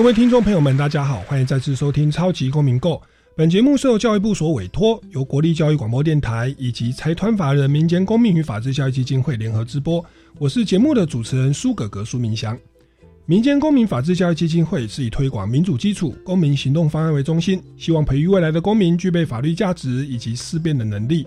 各位听众朋友们，大家好，欢迎再次收听《超级公民购》。本节目是由教育部所委托，由国立教育广播电台以及财团法人民间公民与法治教育基金会联合直播。我是节目的主持人苏格格苏明祥。民间公民法治教育基金会是以推广民主基础、公民行动方案为中心，希望培育未来的公民具备法律价值以及思辨的能力。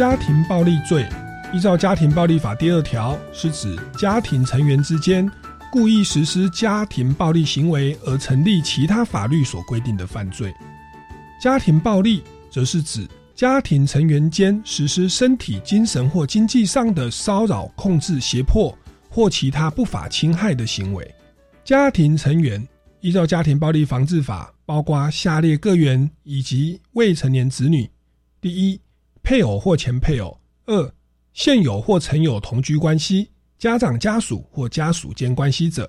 家庭暴力罪，依照《家庭暴力法》第二条，是指家庭成员之间故意实施家庭暴力行为而成立其他法律所规定的犯罪。家庭暴力则是指家庭成员间实施身体、精神或经济上的骚扰、控制、胁迫或其他不法侵害的行为。家庭成员依照《家庭暴力防治法》，包括下列各员以及未成年子女：第一。配偶或前配偶；二、现有或曾有同居关系、家长家属或家属间关系者；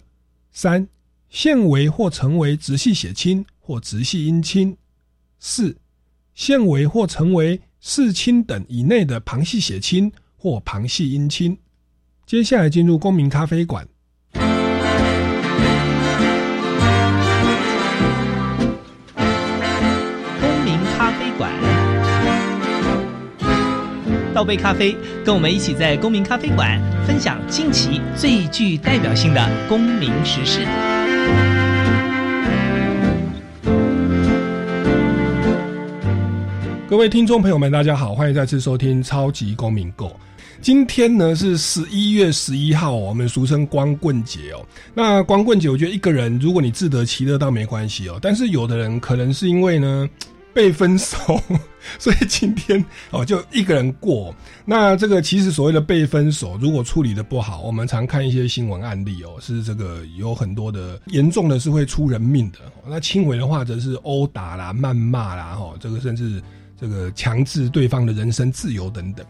三、现为或成为直系血亲或直系姻亲；四、现为或成为世亲等以内的旁系血亲或旁系姻亲。接下来进入公民咖啡馆。倒杯咖啡，跟我们一起在公民咖啡馆分享近期最具代表性的公民时事。各位听众朋友们，大家好，欢迎再次收听《超级公民购》。今天呢是十一月十一号，我们俗称光棍节哦。那光棍节，我觉得一个人如果你自得其乐倒没关系哦，但是有的人可能是因为呢。被分手，所以今天哦就一个人过。那这个其实所谓的被分手，如果处理的不好，我们常看一些新闻案例哦，是这个有很多的严重的是会出人命的。那轻微的话则是殴打啦、谩骂啦，哈，这个甚至这个强制对方的人身自由等等。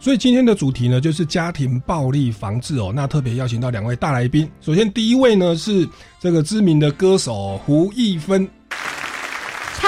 所以今天的主题呢，就是家庭暴力防治哦。那特别邀请到两位大来宾，首先第一位呢是这个知名的歌手胡一芬。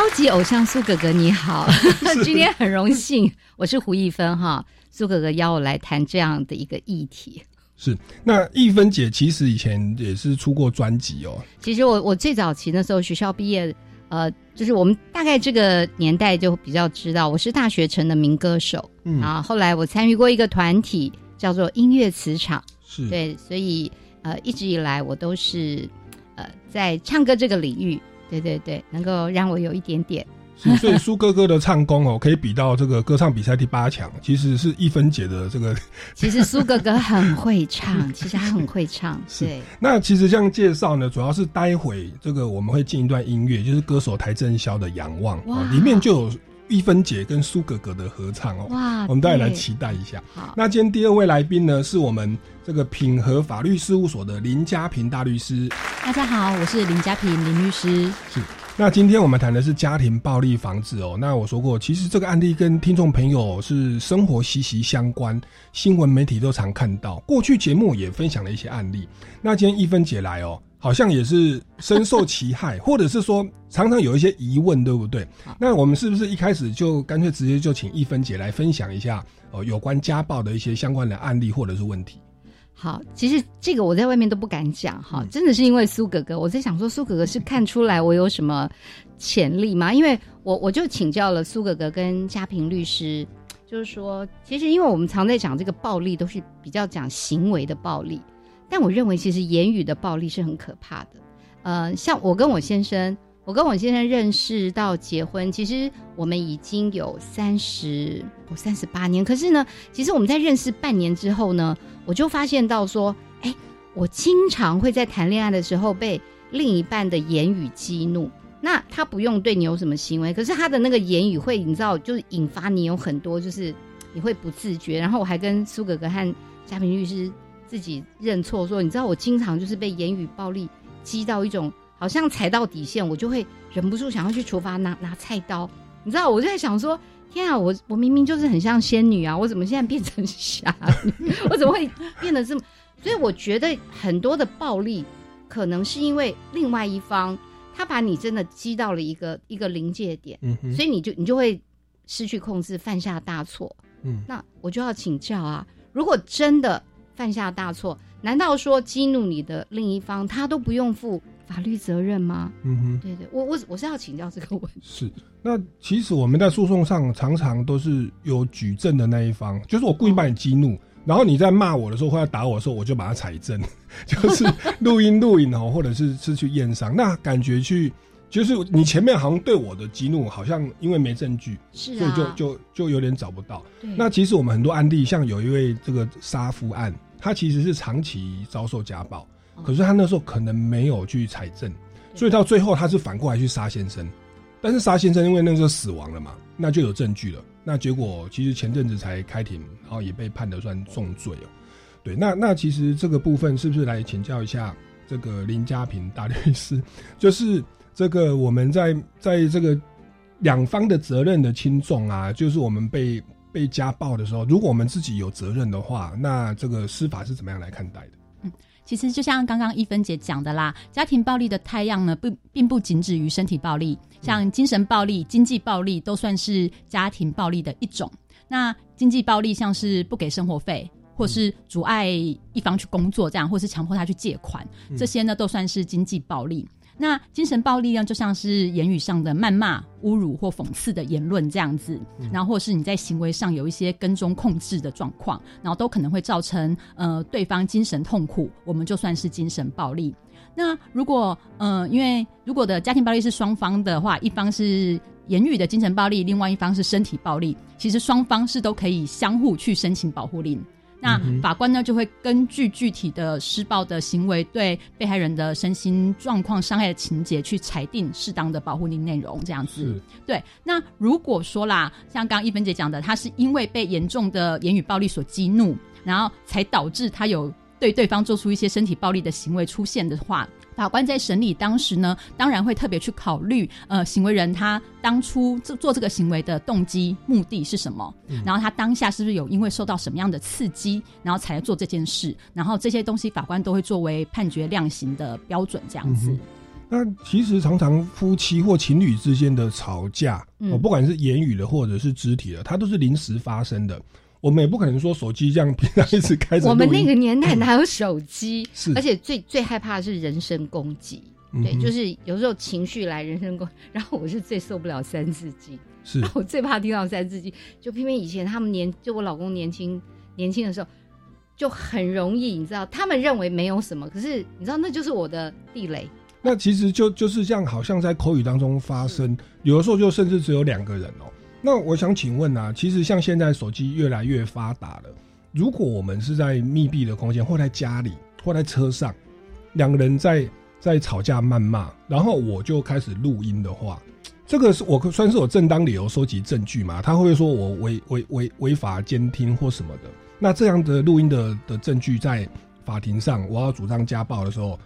超级偶像苏哥哥你好，今天很荣幸，我是胡一芬哈，苏哥哥邀我来谈这样的一个议题。是，那一芬姐其实以前也是出过专辑哦。其实我我最早期那时候学校毕业，呃，就是我们大概这个年代就比较知道，我是大学城的民歌手嗯啊。后来我参与过一个团体叫做音乐磁场，是对，所以呃一直以来我都是呃在唱歌这个领域。对对对，能够让我有一点点。所以苏哥哥的唱功哦，可以比到这个歌唱比赛第八强。其实是一分姐的这个。其实苏哥哥很会唱，其实他很会唱。对。那其实这样介绍呢，主要是待会这个我们会进一段音乐，就是歌手邰正宵的《仰望》，里面就有一分姐跟苏哥哥的合唱哦。哇！我们大家来期待一下。好。那今天第二位来宾呢，是我们这个品和法律事务所的林家平大律师。大家好，我是林家平林律师。是，那今天我们谈的是家庭暴力防治哦。那我说过，其实这个案例跟听众朋友是生活息息相关，新闻媒体都常看到。过去节目也分享了一些案例。那今天一分姐来哦，好像也是深受其害，或者是说常常有一些疑问，对不对？那我们是不是一开始就干脆直接就请一分姐来分享一下哦，有关家暴的一些相关的案例或者是问题？好，其实这个我在外面都不敢讲哈，真的是因为苏哥哥，我在想说苏哥哥是看出来我有什么潜力吗？因为我我就请教了苏哥哥跟嘉平律师，就是说，其实因为我们常在讲这个暴力，都是比较讲行为的暴力，但我认为其实言语的暴力是很可怕的。呃，像我跟我先生，我跟我先生认识到结婚，其实我们已经有三十，我三十八年。可是呢，其实我们在认识半年之后呢，我就发现到说，哎，我经常会在谈恋爱的时候被另一半的言语激怒。那他不用对你有什么行为，可是他的那个言语会，你知道，就是引发你有很多，就是你会不自觉。然后我还跟苏哥哥和嘉平律师自己认错，说，你知道，我经常就是被言语暴力激到一种，好像踩到底线，我就会忍不住想要去厨房，拿拿菜刀。你知道，我就在想说，天啊，我我明明就是很像仙女啊，我怎么现在变成侠女？我怎么会变得这么？所以我觉得很多的暴力，可能是因为另外一方。他把你真的击到了一个一个临界点，所以你就你就会失去控制，犯下大错。嗯，那我就要请教啊，如果真的犯下大错，难道说激怒你的另一方，他都不用负法律责任吗？嗯哼，对对，我我我是要请教这个问题。是，那其实我们在诉讼上常常都是有举证的那一方，就是我故意把你激怒。然后你在骂我的时候或者打我的时候，我就把它采证，就是录音录影哦，或者是是去验伤。那感觉去就是你前面好像对我的激怒，好像因为没证据，是所以就就就有点找不到。那其实我们很多案例，像有一位这个杀夫案，他其实是长期遭受家暴，可是他那时候可能没有去采证，所以到最后他是反过来去杀先生。但是杀先生因为那时候死亡了嘛，那就有证据了。那结果其实前阵子才开庭，然后也被判的算重罪哦。对，那那其实这个部分是不是来请教一下这个林家平大律师？就是这个我们在在这个两方的责任的轻重啊，就是我们被被家暴的时候，如果我们自己有责任的话，那这个司法是怎么样来看待的？嗯。其实就像刚刚一芬姐讲的啦，家庭暴力的太阳呢，并并不仅止于身体暴力，像精神暴力、经济暴力都算是家庭暴力的一种。那经济暴力像是不给生活费，或是阻碍一方去工作这样，或是强迫他去借款，这些呢都算是经济暴力。那精神暴力呢，就像是言语上的谩骂、侮辱或讽刺的言论这样子，然后或是你在行为上有一些跟踪控制的状况，然后都可能会造成呃对方精神痛苦，我们就算是精神暴力。那如果呃，因为如果的家庭暴力是双方的话，一方是言语的精神暴力，另外一方是身体暴力，其实双方是都可以相互去申请保护令。那法官呢，就会根据具体的施暴的行为，对被害人的身心状况伤害的情节，去裁定适当的保护令内容。这样子，对。那如果说啦，像刚刚一芬姐讲的，她是因为被严重的言语暴力所激怒，然后才导致她有对对方做出一些身体暴力的行为出现的话。法官在审理当时呢，当然会特别去考虑，呃，行为人他当初做做这个行为的动机、目的是什么，然后他当下是不是有因为受到什么样的刺激，然后才做这件事，然后这些东西法官都会作为判决量刑的标准，这样子。那其实常常夫妻或情侣之间的吵架，哦，不管是言语的或者是肢体的，它都是临时发生的。我们也不可能说手机这样平常一直开着。我们那个年代哪有手机？是，而且最最害怕的是人身攻击。对，就是有时候情绪来人身攻，然后我是最受不了三字经。是，我最怕听到三字经。就偏偏以前他们年，就我老公年轻年轻的时候，就很容易，你知道，他们认为没有什么，可是你知道，那就是我的地雷。那其实就就是这样，好像在口语当中发生，有的时候就甚至只有两个人哦。那我想请问啊，其实像现在手机越来越发达了，如果我们是在密闭的空间，或在家里，或在车上，两个人在在吵架谩骂，然后我就开始录音的话，这个是我算是有正当理由收集证据嘛？他会说我违违违违法监听或什么的？那这样的录音的的证据在法庭上，我要主张家暴的时候，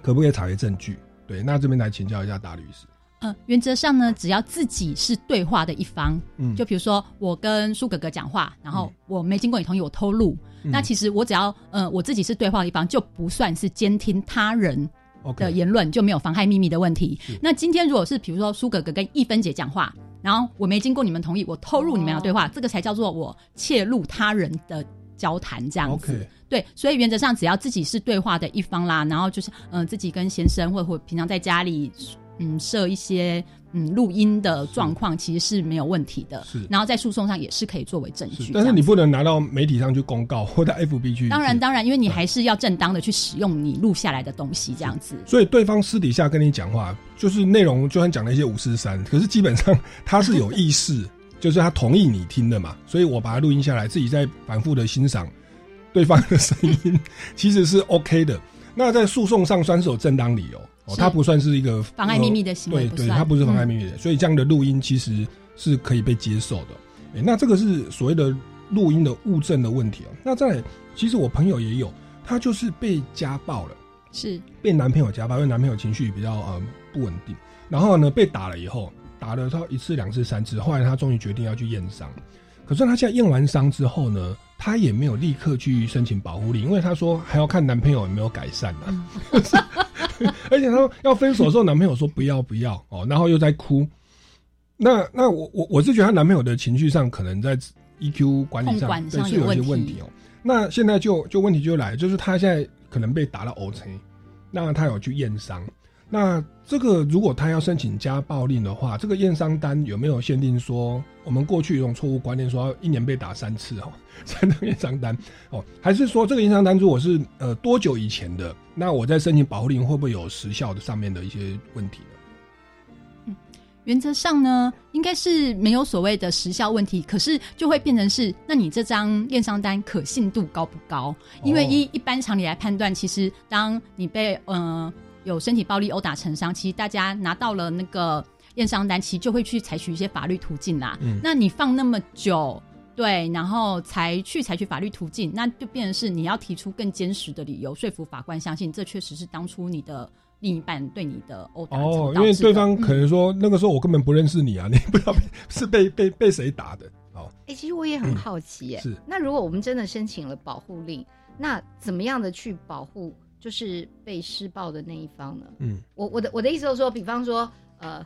可不可以查为证据？对，那这边来请教一下大律师。嗯，原则上呢，只要自己是对话的一方，嗯，就比如说我跟苏哥哥讲话，然后我没经过你同意，我偷录，那其实我只要呃我自己是对话的一方，就不算是监听他人的言论，就没有妨害秘密的问题。那今天如果是比如说苏哥哥跟一芬姐讲话，然后我没经过你们同意，我偷录你们的对话，这个才叫做我窃录他人的交谈这样子。对，所以原则上只要自己是对话的一方啦，然后就是嗯自己跟先生或者或平常在家里。嗯设一些嗯录音的状况，其实是没有问题的。是，然后在诉讼上也是可以作为证据。但是你不能拿到媒体上去公告，或者 FB 去。当然，当然，因为你还是要正当的去使用你录下来的东西，这样子。所以对方私底下跟你讲话，就是内容就算讲了一些五四三，可是基本上他是有意识，就是他同意你听的嘛。所以我把它录音下来，自己在反复的欣赏对方的声音，其实是 OK 的。那在诉讼上算是有正当理由。哦，它不算是一个妨碍秘密的行为，对对，它不是妨碍秘密的，所以这样的录音其实是可以被接受的。哎，那这个是所谓的录音的物证的问题哦。那在其实我朋友也有，他就是被家暴了，是被男朋友家暴，因为男朋友情绪比较呃不稳定，然后呢被打了以后，打了他一次、两次、三次，后来他终于决定要去验伤。可是他现在验完伤之后呢，他也没有立刻去申请保护令，因为他说还要看男朋友有没有改善呢。而且他要分手的时候，男朋友说不要不要哦，然后又在哭。那那我我我是觉得她男朋友的情绪上可能在 EQ 管理上对是有一些问题哦。那现在就就问题就来，就是她现在可能被打了 O C，那她有去验伤。那这个如果他要申请家暴令的话，这个验伤单有没有限定说我们过去有种错误观念，说要一年被打三次哦，才 能验伤单哦？还是说这个验伤单如果是呃多久以前的，那我在申请保护令会不会有时效的上面的一些问题呢？嗯，原则上呢，应该是没有所谓的时效问题，可是就会变成是，那你这张验伤单可信度高不高？因为一一般常理来判断，其实当你被嗯。有身体暴力殴打成伤，其实大家拿到了那个验伤单，其实就会去采取一些法律途径啦。嗯，那你放那么久，对，然后才去采取法律途径，那就变成是你要提出更坚实的理由，说服法官相信这确实是当初你的另一半对你的殴打。哦，因为对方可能说那个时候我根本不认识你啊，你不知道是被被被谁打的。哦，哎，其实我也很好奇，哎，是那如果我们真的申请了保护令，那怎么样的去保护？就是被施暴的那一方呢？嗯，我我的我的意思就是说，比方说，呃，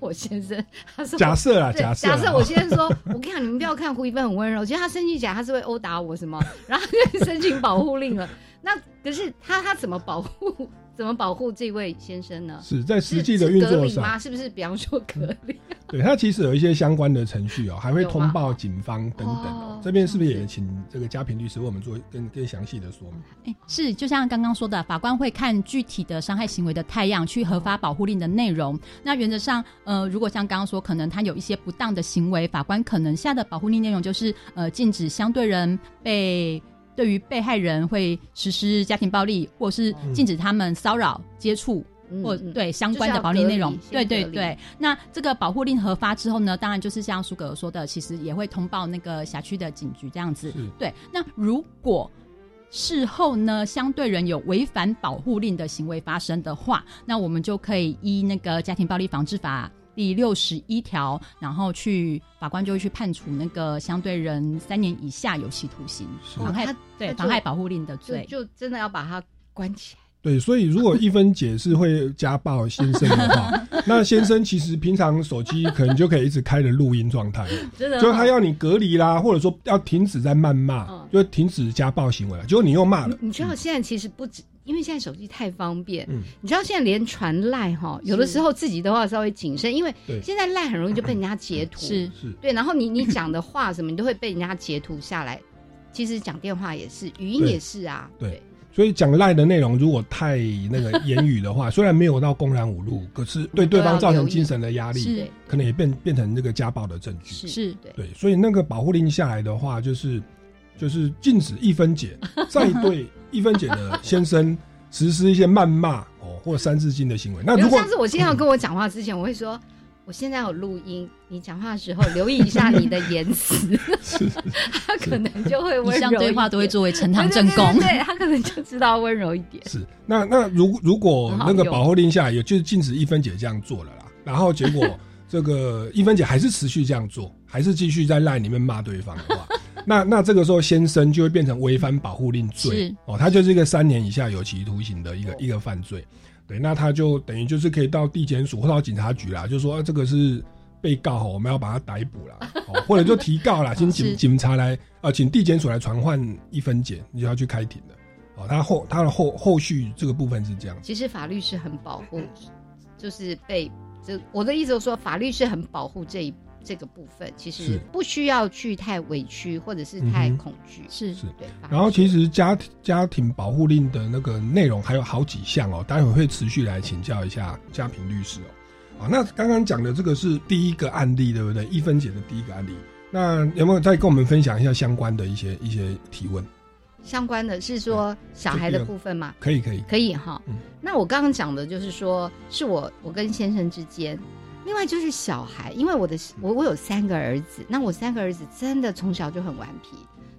我先生 他说假设啊，假设假设我先生说，我跟你讲，你们不要看胡一芬很温柔，其实他生气起来他是会殴打我什么，然后就 申请保护令了。那可是他他怎么保护？怎么保护这位先生呢？是在实际的运作上，是不是？比方说隔离，对他其实有一些相关的程序哦，还会通报警方等等哦。这边是不是也请这个嘉平律师为我们做更更详细的说明？哎，是，就像刚刚说的，法官会看具体的伤害行为的太阳去核发保护令的内容。那原则上，呃，如果像刚刚说，可能他有一些不当的行为，法官可能下的保护令内容就是呃，禁止相对人被。对于被害人会实施家庭暴力，或是禁止他们骚扰、接触，或对相关的保护内容。对对对，那这个保护令核发之后呢，当然就是像苏格说的，其实也会通报那个辖区的警局这样子。对，那如果事后呢，相对人有违反保护令的行为发生的话，那我们就可以依那个家庭暴力防治法。第六十一条，然后去法官就会去判处那个相对人三年以下有期徒刑，妨害对妨害保护令的罪，就真的要把他关起来。对，所以如果一分姐是会家暴先生的话，那先生其实平常手机可能就可以一直开着录音状态，真的，就他要你隔离啦，或者说要停止在谩骂，就停止家暴行为了。结果你又骂了，你知道现在其实不止。因为现在手机太方便，嗯，你知道现在连传赖哈，有的时候自己都要稍微谨慎，因为现在赖很容易就被人家截图，是。是，对，然后你你讲的话什么，你都会被人家截图下来。其实讲电话也是，语音也是啊，对。所以讲赖的内容如果太那个言语的话，虽然没有到公然侮辱，可是对对方造成精神的压力，可能也变变成这个家暴的证据。是，对，所以那个保护令下来的话，就是就是禁止一分解，再对一分解的先生。实施一些谩骂哦，或三字经的行为。那如果上次我先要跟我讲话之前，我会说，我现在有录音，你讲话的时候留意一下你的言辞，他可能就会温柔。对话都会作为呈堂证供，对他可能就知道温柔一点。是那那如如果那个保护令下也就是禁止一分姐这样做了啦，然后结果这个一分姐还是持续这样做，还是继续在赖里面骂对方的话。那那这个时候，先生就会变成违反保护令罪哦，他就是一个三年以下有期徒刑的一个一个犯罪。对，那他就等于就是可以到地检署或到警察局啦，就说这个是被告，我们要把他逮捕了，或者就提告啦，请警警察来啊，请地检署来传唤一分检，你就要去开庭的。哦，他后他的后后续这个部分是这样。其实法律是很保护。就是被这我的意思就是说，法律是很保护这一这个部分，其实不需要去太委屈或者是太恐惧。是是对，然后其是实家家庭保护令的那个内容还有好几项哦，待会会持续来请教一下家平律师哦。啊，那刚刚讲的这个是第一个案例，对不对？一分姐的第一个案例，那有没有再跟我们分享一下相关的一些一些提问？相关的是说小孩的部分嘛，可以，可以，可以哈。嗯那我刚刚讲的就是说，是我我跟先生之间，另外就是小孩，因为我的我我有三个儿子，那我三个儿子真的从小就很顽皮。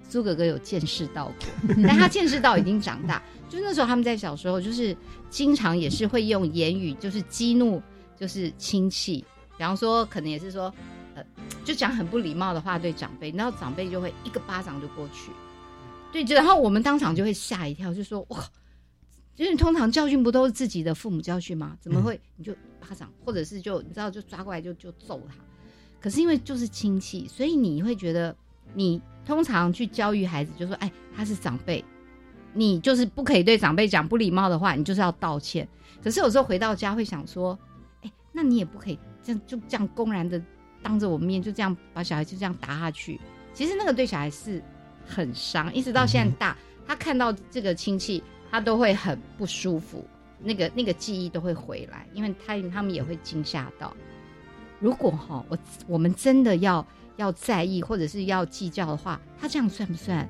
苏哥哥有见识到过，但他见识到已经长大。就那时候他们在小时候，就是经常也是会用言语，就是激怒，就是亲戚。比方说，可能也是说，呃，就讲很不礼貌的话对长辈，然后长辈就会一个巴掌就过去。对，就然后我们当场就会吓一跳，就说哇，就是通常教训不都是自己的父母教训吗？怎么会你就巴掌，或者是就你知道就抓过来就就揍他？可是因为就是亲戚，所以你会觉得你通常去教育孩子，就说哎他是长辈，你就是不可以对长辈讲不礼貌的话，你就是要道歉。可是有时候回到家会想说，哎，那你也不可以这样就这样公然的当着我面就这样把小孩就这样打下去。其实那个对小孩是很伤，一直到现在大，他看到这个亲戚，他都会很不舒服，那个那个记忆都会回来，因为他他们也会惊吓到。如果哈，我我们真的要要在意或者是要计较的话，他这样算不算？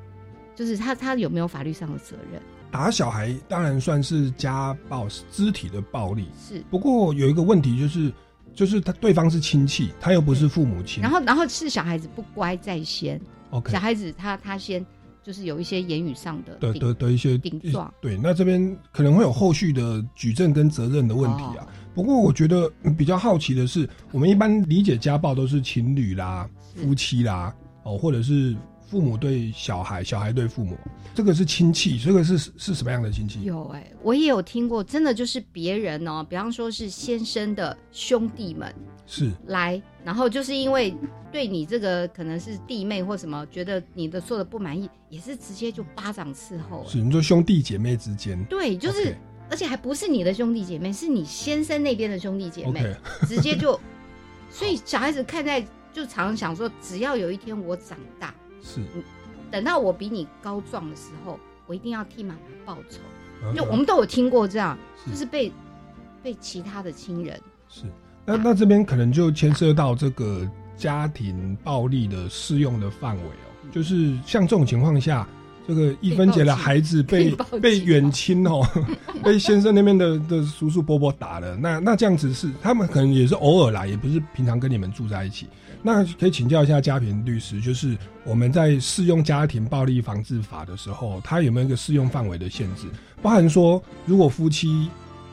就是他他有没有法律上的责任？打小孩当然算是家暴，是肢体的暴力。是。不过有一个问题就是，就是他对方是亲戚，他又不是父母亲。然后然后是小孩子不乖在先，OK，小孩子他他先就是有一些言语上的的顶的的一些顶撞对，那这边可能会有后续的举证跟责任的问题啊。不过我觉得嗯比较好奇的是，我们一般理解家暴都是情侣啦、夫妻啦，哦，或者是父母对小孩、小孩对父母，这个是亲戚，这个是是什么样的亲戚？有哎、我也有听过，真的就是别人哦，比方说是先生的兄弟们是。来，然后就是因为对你这个可能是弟妹或什么，觉得你的做的不满意，也是直接就巴掌伺候、是，你说兄弟姐妹之间，对，就是而且还不是你的兄弟姐妹，是你先生那边的兄弟姐妹 直接就，所以小孩子看在就常常想说，只要有一天我长大，是，等到我比你高壮的时候，我一定要替妈妈报仇。嗯。就我们都有听过这样，是。就是被被其他的亲人，是，那那这边可能就牵涉到这个家庭暴力的适用的范围哦，就是像这种情况下，这个一分姐的孩子被被远亲哦，被先生那边的的叔叔伯伯打了，那那这样子是他们可能也是偶尔来，也不是平常跟你们住在一起。那可以请教一下家平律师，就是我们在适用家庭暴力防治法的时候，它有没有一个适用范围的限制？包含说，如果夫妻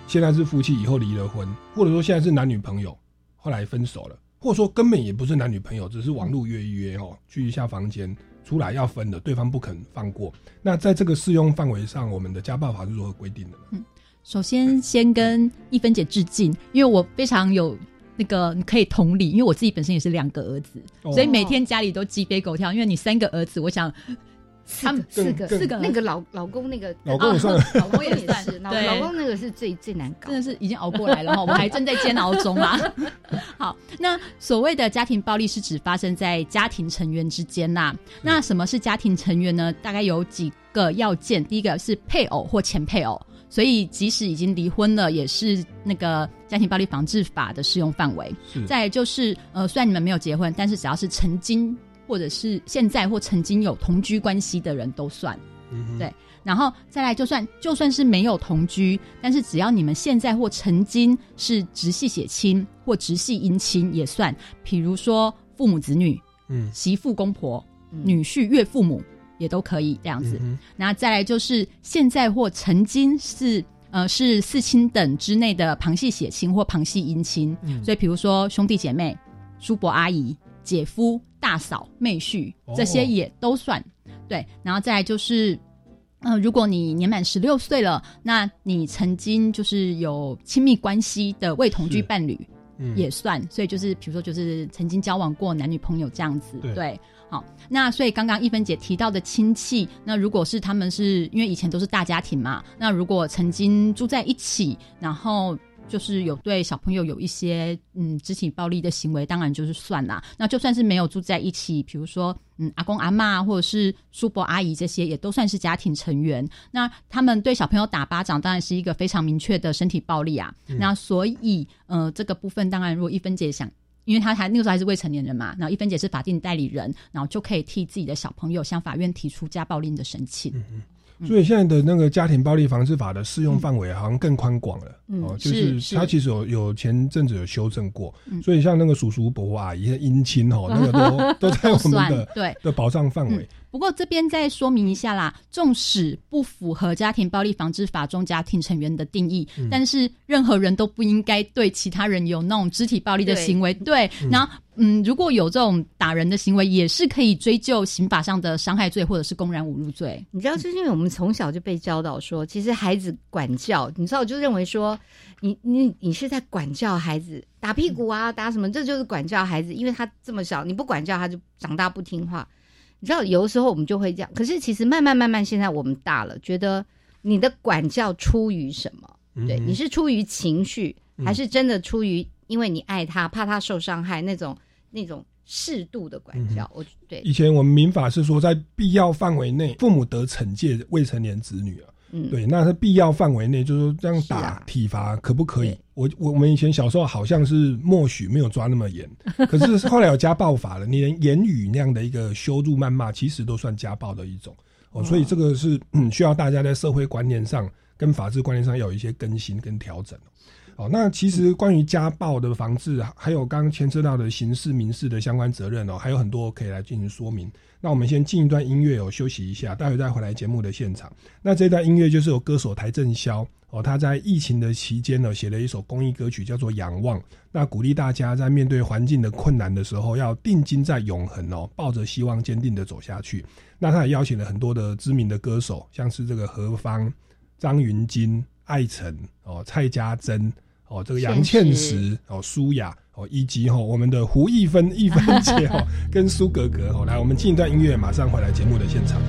现在是夫妻，以后离了婚，或者说现在是男女朋友，后来分手了，或者说根本也不是男女朋友，只是网络约一约哦，去一下房间，出来要分的，对方不肯放过。那在这个适用范围上，我们的家暴法是如何规定的呢？首先先跟一分姐致敬，因为我非常有那个可以同理，因为我自己本身也是两个儿子，哦所以每天家里都鸡飞狗跳。因为你三个儿子，我想他们四个四个那个老老公那个老公也算老公也算是，老对老公那个是最最难搞真。的是已经熬过来了哈，我还正在煎熬中啊。好，那所谓的家庭暴力是指发生在家庭成员之间啦。那什么是家庭成员呢？大概有几个要件，第一个是配偶或前配偶，所以即使已经离婚了，也是那个家庭暴力防治法的适用范围。是再来就是呃，虽然你们没有结婚，但是只要是曾经或者是现在或曾经有同居关系的人都算。嗯对然后再来，就算就算是没有同居，但是只要你们现在或曾经是直系血亲或直系姻亲也算。比如说父母子女、嗯媳妇公婆、嗯女婿岳父母也都可以这样子。嗯那再来就是现在或曾经是呃是四亲等之内的旁系血亲或旁系姻亲，嗯所以比如说兄弟姐妹、叔伯阿姨、姐夫、大嫂、妹婿哦。这些也都算。对，然后再来就是。呃，如果你年满十六岁了，那你曾经就是有亲密关系的未同居伴侣嗯。也算，所以就是比如说就是曾经交往过男女朋友这样子，对好，那所以刚刚一芬姐提到的亲戚，那如果是他们是因为以前都是大家庭嘛，那如果曾经住在一起，然后就是有对小朋友有一些嗯肢体暴力的行为，当然就是算啦。那就算是没有住在一起，比如说嗯阿公阿妈或者是叔伯阿姨这些，也都算是家庭成员。那他们对小朋友打巴掌，当然是一个非常明确的身体暴力啊。那所以呃这个部分，当然如果一分姐想，因为他还那个时候还是未成年人嘛，然后一分姐是法定代理人，然后就可以替自己的小朋友向法院提出家暴令的申请。所以现在的那个家庭暴力防治法的适用范围好像更宽广了哦，就是它其实有有前阵子有修正过，所以像那个叔叔伯伯阿姨、姻亲哦，那个都 都在我们的对。的保障范围。不过这边再说明一下啦，纵使不符合家庭暴力防治法中家庭成员的定义，但是任何人都不应该对其他人有那种肢体暴力的行为。对，然后嗯，如果有这种打人的行为，也是可以追究刑法上的伤害罪或者是公然侮辱罪。你知道，就是因为我们从小就被教导说，其实孩子管教，你知道，我就认为说，你你你是在管教孩子，打屁股啊，打什么，这就是管教孩子，因为他这么小，你不管教他就长大不听话。你知道，有的时候我们就会这样。可是其实慢慢慢慢，现在我们大了，觉得你的管教出于什么？对，你是出于情绪，还是真的出于因为你爱他，怕他受伤害那种那种适度的管教？我对。以前我们民法是说，在必要范围内，父母得惩戒未成年子女啊。嗯，对，那是必要范围内，就是说这样打体罚可不可以？我我我们以前小时候好像是默许没有抓那么严，可是后来有家暴法了，你连言语那样的一个羞辱谩骂，其实都算家暴的一种哦，所以这个是嗯需要大家在社会观念上跟法治观念上有一些更新跟调整。哦，哦那其实关于家暴的防治，还有刚刚牵涉到的刑事、民事的相关责任哦，还有很多可以来进行说明。那我们先进一段音乐哦，休息一下，待会再回来节目的现场。那这段音乐就是有歌手台正宵哦，他在疫情的期间呢，写了一首公益歌曲，叫做《仰望》。那鼓励大家在面对环境的困难的时候，要定睛在永恒哦，抱着希望坚定的走下去。那他也邀请了很多的知名的歌手，像是这个何方、张云京、艾辰哦、蔡家珍。哦，这个杨倩石哦，舒雅哦，以及哈我们的胡一芬、一芬姐哦，跟苏格格哦，来，我们进一段音乐，马上回来节目的现场。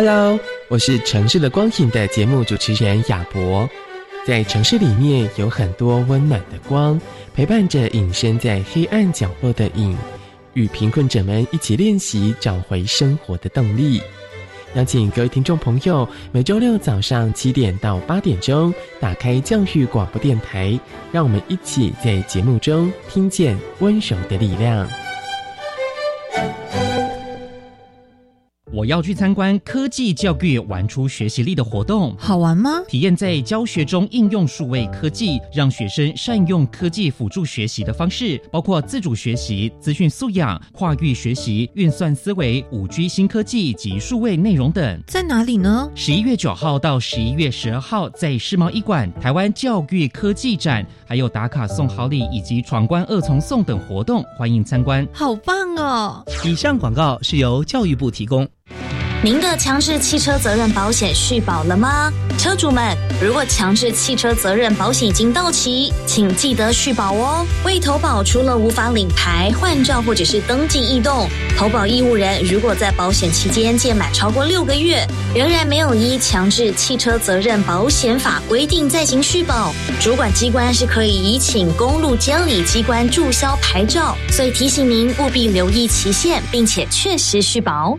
Hello，我是城市的光影的节目主持人亚博。在城市里面有很多温暖的光，陪伴着隐身在黑暗角落的影，与贫困者们一起练习找回生活的动力。邀请各位听众朋友，每周六早上七点到八点钟，打开教育广播电台，让我们一起在节目中听见温柔的力量。我要去参观科技教育玩出学习力的活动，好玩吗？体验在教学中应用数位科技，让学生善用科技辅助学习的方式，包括自主学习、资讯素养、跨域学习、运算思维、五 G 新科技及数位内容等。在哪里呢？十一月九号到十一月十二号，在世贸一馆、台湾教育科技展，还有打卡送好礼以及闯关二重送等活动，欢迎参观。好棒哦！以上广告是由教育部提供。您的强制汽车责任保险续保了吗？车主们，如果强制汽车责任保险已经到期，请记得续保哦。未投保，除了无法领牌、换照或者是登记异动，投保义务人如果在保险期间届满超过六个月，仍然没有依强制汽车责任保险法规定再行续保，主管机关是可以移请公路监理机关注销牌照。所以提醒您务必留意期限，并且确实续保。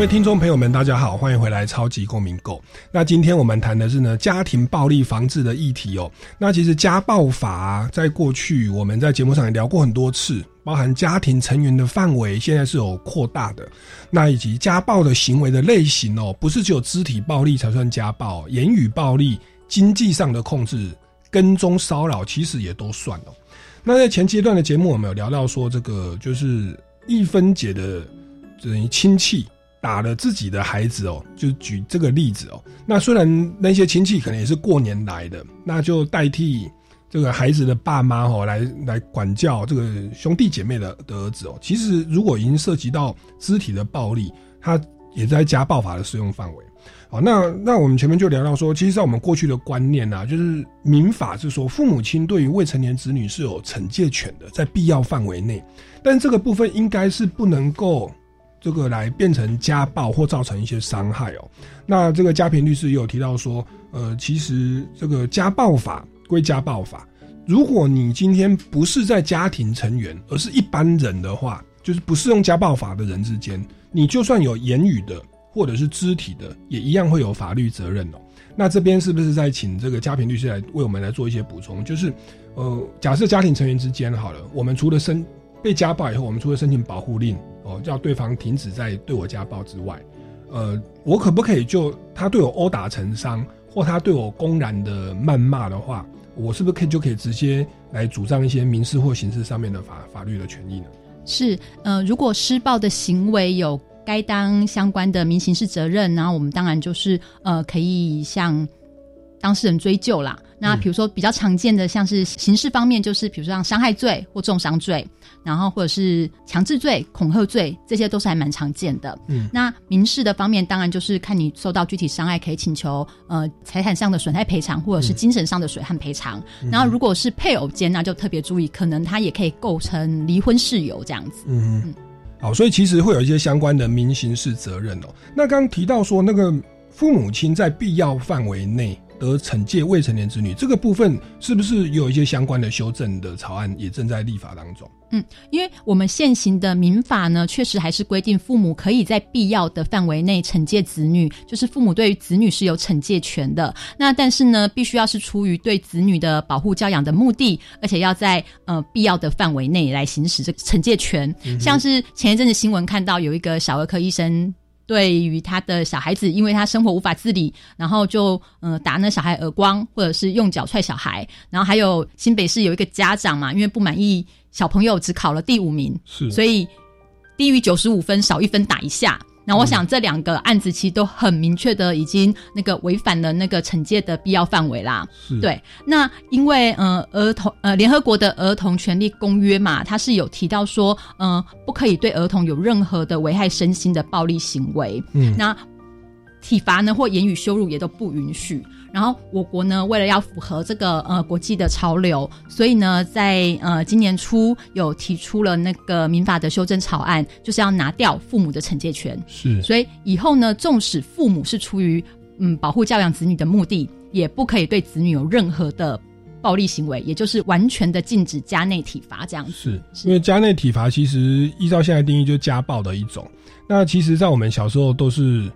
各位听众朋友们，大家好，欢迎回来《超级公民购》。那今天我们谈的是呢家庭暴力防治的议题哦。那其实家暴法在过去我们在节目上也聊过很多次，包含家庭成员的范围现在是有扩大的。那以及家暴的行为的类型哦，不是只有肢体暴力才算家暴，言语暴力、经济上的控制、跟踪骚扰，其实也都算哦。那在前阶段的节目，我们有聊到说，这个就是一分解的等于亲戚。打了自己的孩子哦，就举这个例子哦。那虽然那些亲戚可能也是过年来的，那就代替这个孩子的爸妈哦，来来管教这个兄弟姐妹的的儿子哦。其实如果已经涉及到肢体的暴力，他也在家暴法的适用范围。好，那那我们前面就聊到说，其实，在我们过去的观念呐，就是民法是说，父母亲对于未成年子女是有惩戒权的，在必要范围内，但这个部分应该是不能够。这个来变成家暴或造成一些伤害哦，那这个家平律师也有提到说，呃，其实这个家暴法归家暴法，如果你今天不是在家庭成员，而是一般人的话，就是不适用家暴法的人之间，你就算有言语的或者是肢体的，也一样会有法律责任哦。那这边是不是在请这个家平律师来为我们来做一些补充？就是，呃，假设家庭成员之间好了，我们除了申被家暴以后，我们除了申请保护令。哦，叫对方停止在对我家暴之外，呃，我可不可以就他对我殴打成伤，或他对我公然的谩骂的话，我是不是可以就可以直接来主张一些民事或刑事上面的法法律的权益呢？是，呃，如果施暴的行为有该当相关的民刑事责任，然后我们当然就是呃，可以向当事人追究啦。那比如说比较常见的，像是刑事方面，就是比如说像伤害罪或重伤罪，然后或者是强制罪、恐吓罪，这些都是还蛮常见的。嗯，那民事的方面，当然就是看你受到具体伤害，可以请求呃财产上的损害赔偿，或者是精神上的损害赔偿。然后如果是配偶间，那就特别注意，可能他也可以构成离婚事由这样子。嗯，好，所以其实会有一些相关的民刑事责任哦。那刚刚提到说，那个父母亲在必要范围内。得惩戒未成年子女这个部分，是不是有一些相关的修正的草案也正在立法当中？嗯，因为我们现行的民法呢，确实还是规定父母可以在必要的范围内惩戒子女，就是父母对于子女是有惩戒权的。那但是呢，必须要是出于对子女的保护教养的目的，而且要在呃必要的范围内来行使这个惩戒权。像是前一阵子新闻看到有一个小儿科医生。对于他的小孩子，因为他生活无法自理，然后就呃打那小孩耳光，或者是用脚踹小孩。然后还有新北市有一个家长嘛，因为不满意小朋友只考了第五名，是，所以低于九十五分少一分打一下。那我想这两个案子其实都很明确的已经那个违反了那个惩戒的必要范围啦。对，那因为呃儿童呃联合国的儿童权利公约嘛，它是有提到说，嗯，不可以对儿童有任何的危害身心的暴力行为。嗯，那体罚呢或言语羞辱也都不允许。然后我国呢，为了要符合这个呃国际的潮流，所以呢，在呃今年初有提出了那个民法的修正草案，就是要拿掉父母的惩戒权。是，所以以后呢，纵使父母是出于嗯保护教养子女的目的，也不可以对子女有任何的暴力行为，也就是完全的禁止家内体罚这样子。是，因为家内体罚其实依照现在定义，就是家暴的一种。那其实，在我们小时候都是。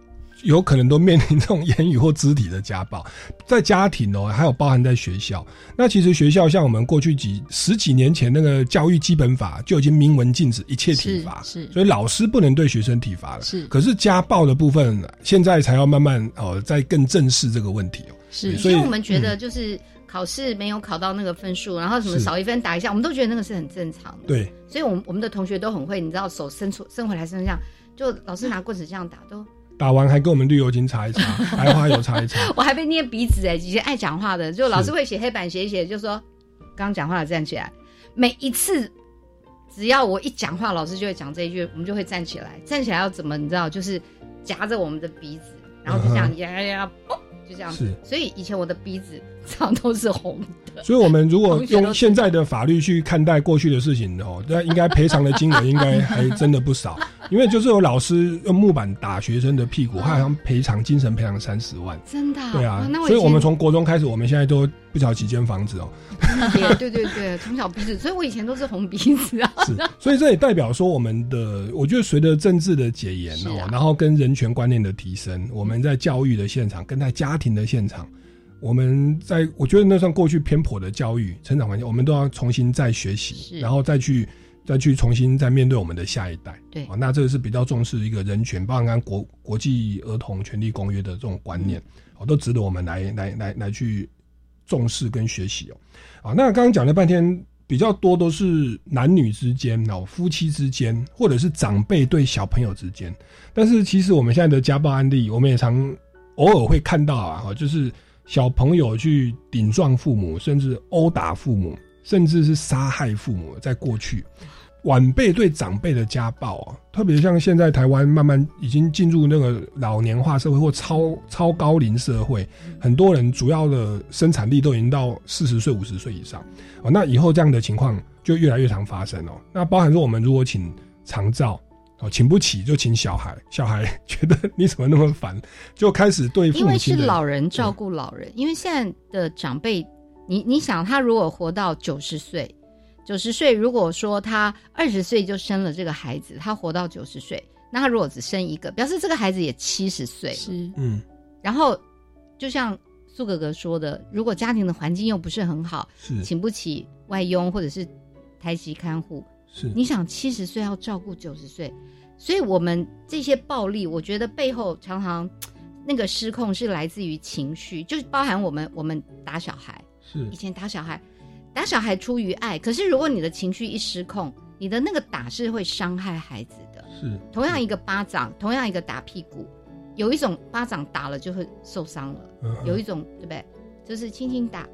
有可能都面临这种言语或肢体的家暴，在家庭哦，还有包含在学校。那其实学校像我们过去几十几年前那个教育基本法就已经明文禁止一切体罚，是，所以老师不能对学生体罚了。是，可是家暴的部分现在才要慢慢哦，在更正视这个问题哦。是，所以我们觉得就是考试没有考到那个分数，然后什么少一分打一下，我们都觉得那个是很正常的。对，所以我们我们的同学都很会，你知道手伸出伸回来伸这样，就老师拿棍子这样打都。打完还跟我们绿油精擦一擦，白花油擦一擦。我还被捏鼻子哎！以前爱讲话的，就老师会写黑板写一写，就说刚讲话的站起来。每一次只要我一讲话，老师就会讲这一句，我们就会站起来。站起来要怎么？你知道，就是夹着我们的鼻子，然后就这样呀呀，嘣，就这样。是。所以以前我的鼻子常都是红的。所以我们如果用现在的法律去看待过去的事情哦，那应该赔偿的金额应该还真的不少。因为就是有老师用木板打学生的屁股，他好像赔偿精神赔偿三十万，真的？对啊，所以我们从国中开始，我们现在都不少几间房子哦。对对对，从小鼻子，所以我以前都是红鼻子啊。是，所以这也代表说，我们的我觉得随着政治的解严哦，然后跟人权观念的提升，我们在教育的现场，跟在家庭的现场，我们在我觉得那算过去偏颇的教育成长环境，我们都要重新再学习，然后再去。再去重新再面对我们的下一代，对啊，那这个是比较重视一个人权，包含国国际儿童权利公约的这种观念，哦，都值得我们来来来来去重视跟学习哦。啊，那刚刚讲了半天，比较多都是男女之间哦，夫妻之间，或者是长辈对小朋友之间，但是其实我们现在的家暴案例，我们也常偶尔会看到啊，就是小朋友去顶撞父母，甚至殴打父母。甚至是杀害父母，在过去，晚辈对长辈的家暴啊，特别像现在台湾慢慢已经进入那个老年化社会或超超高龄社会，很多人主要的生产力都已经到四十岁、五十岁以上哦。那以后这样的情况就越来越常发生哦。那包含说我们如果请长照哦，请不起就请小孩，小孩 觉得你怎么那么烦，就开始对父母因为是老人照顾老人，因为现在的长辈。你你想，他如果活到九十岁，九十岁，如果说他二十岁就生了这个孩子，他活到九十岁，那他如果只生一个，表示这个孩子也七十岁了。是，嗯。然后，就像苏哥哥说的，如果家庭的环境又不是很好，是请不起外佣或者是台籍看护，是。你想七十岁要照顾九十岁，所以我们这些暴力，我觉得背后常常那个失控是来自于情绪，就包含我们我们打小孩。是以前打小孩，打小孩出于爱，可是如果你的情绪一失控，你的那个打是会伤害孩子的。是，同样一个巴掌，同样一个打屁股，有一种巴掌打了就会受伤了，有一种对不对？就是轻轻打，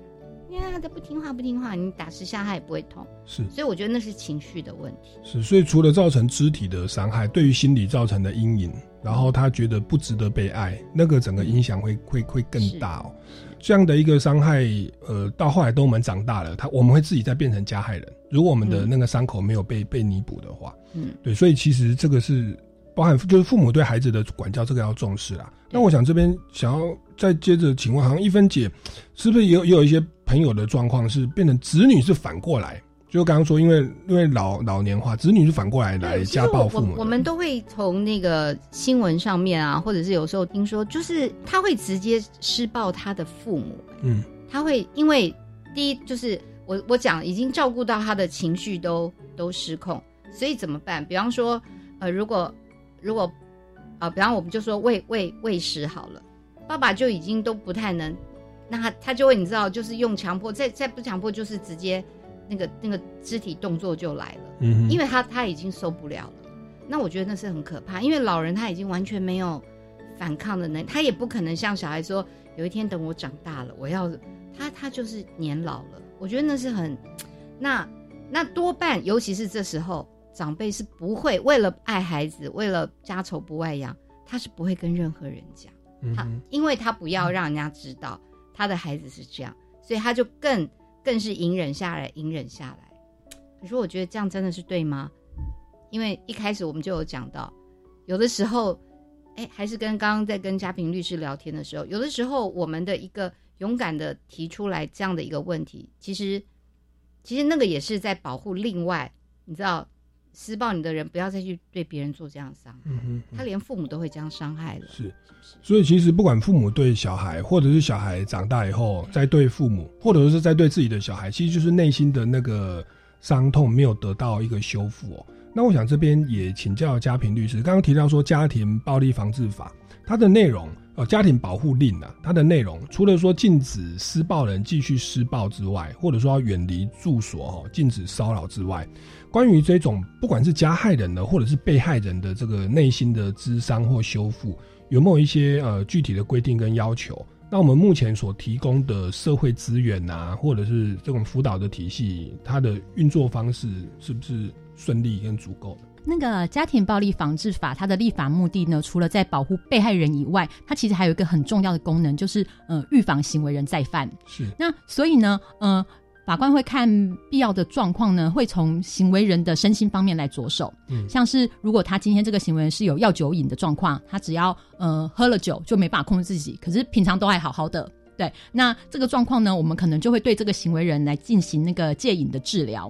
呀，他不听话不听话，你打十下他也不会痛。是，所以我觉得那是情绪的问题。是，所以除了造成肢体的伤害，对于心理造成的阴影，然后他觉得不值得被爱，那个整个影响会会会更大哦。这样的一个伤害，呃，到后来等我们长大了，他我们会自己再变成加害人。如果我们的那个伤口没有被被弥补的话，嗯，对，所以其实这个是包含就是父母对孩子的管教，这个要重视啦。那我想这边想要再接着请问，好像一芬姐是不是也有也有一些朋友的状况是变成子女是反过来？就刚刚说，因为因为老老年化，子女是反过来来家暴父母。我们都会从那个新闻上面啊，或者是有时候听说，就是他会直接施暴他的父母。嗯，他会因为第一就是我我讲已经照顾到他的情绪都都失控，所以怎么办？比方说，呃，如果如果啊，比方我们就说喂喂喂食好了，爸爸就已经都不太能，那他他就会你知道，就是用强迫，再再不强迫，就是直接那个那个肢体动作就来了，嗯哼因为他他已经受不了了。那我觉得那是很可怕，因为老人他已经完全没有反抗的能力，他也不可能像小孩说，有一天等我长大了，我要他他就是年老了。我觉得那是很，那那多半尤其是这时候，长辈是不会为了爱孩子，为了家丑不外扬，他是不会跟任何人讲，他因为他不要让人家知道他的孩子是这样，所以他就更更是隐忍下来，隐忍下来。可是我觉得这样真的是对吗？因为一开始我们就有讲到，有的时候，哎，还是跟刚刚在跟嘉平律师聊天的时候，有的时候我们的一个勇敢的提出来这样的一个问题，其实其实那个也是在保护另外，你知道，施暴你的人不要再去对别人做这样的伤害，嗯哼，他连父母都会这样伤害了，是，所以其实不管父母对小孩，或者是小孩长大以后再对父母，或者是在对自己的小孩，其实就是内心的那个伤痛没有得到一个修复哦。那我想这边也请教嘉平律师，刚刚提到说家庭暴力防治法，它的内容呃家庭保护令啊，它的内容除了说禁止施暴人继续施暴之外，或者说要远离住所哦，禁止骚扰之外，关于这种不管是加害人的或者是被害人的这个内心的智商或修复，有没有一些呃具体的规定跟要求？那我们目前所提供的社会资源啊，或者是这种辅导的体系，它的运作方式是不是顺利跟足够的？那个家庭暴力防治法，它的立法目的呢，除了在保护被害人以外，它其实还有一个很重要的功能，就是呃预防行为人再犯。是那所以呢，呃，法官会看必要的状况呢，会从行为人的身心方面来着手。嗯像是如果他今天这个行为人是有药酒瘾的状况，他只要呃喝了酒就没办法控制自己，可是平常都还好好的。对，那这个状况呢，我们可能就会对这个行为人来进行那个戒瘾的治疗。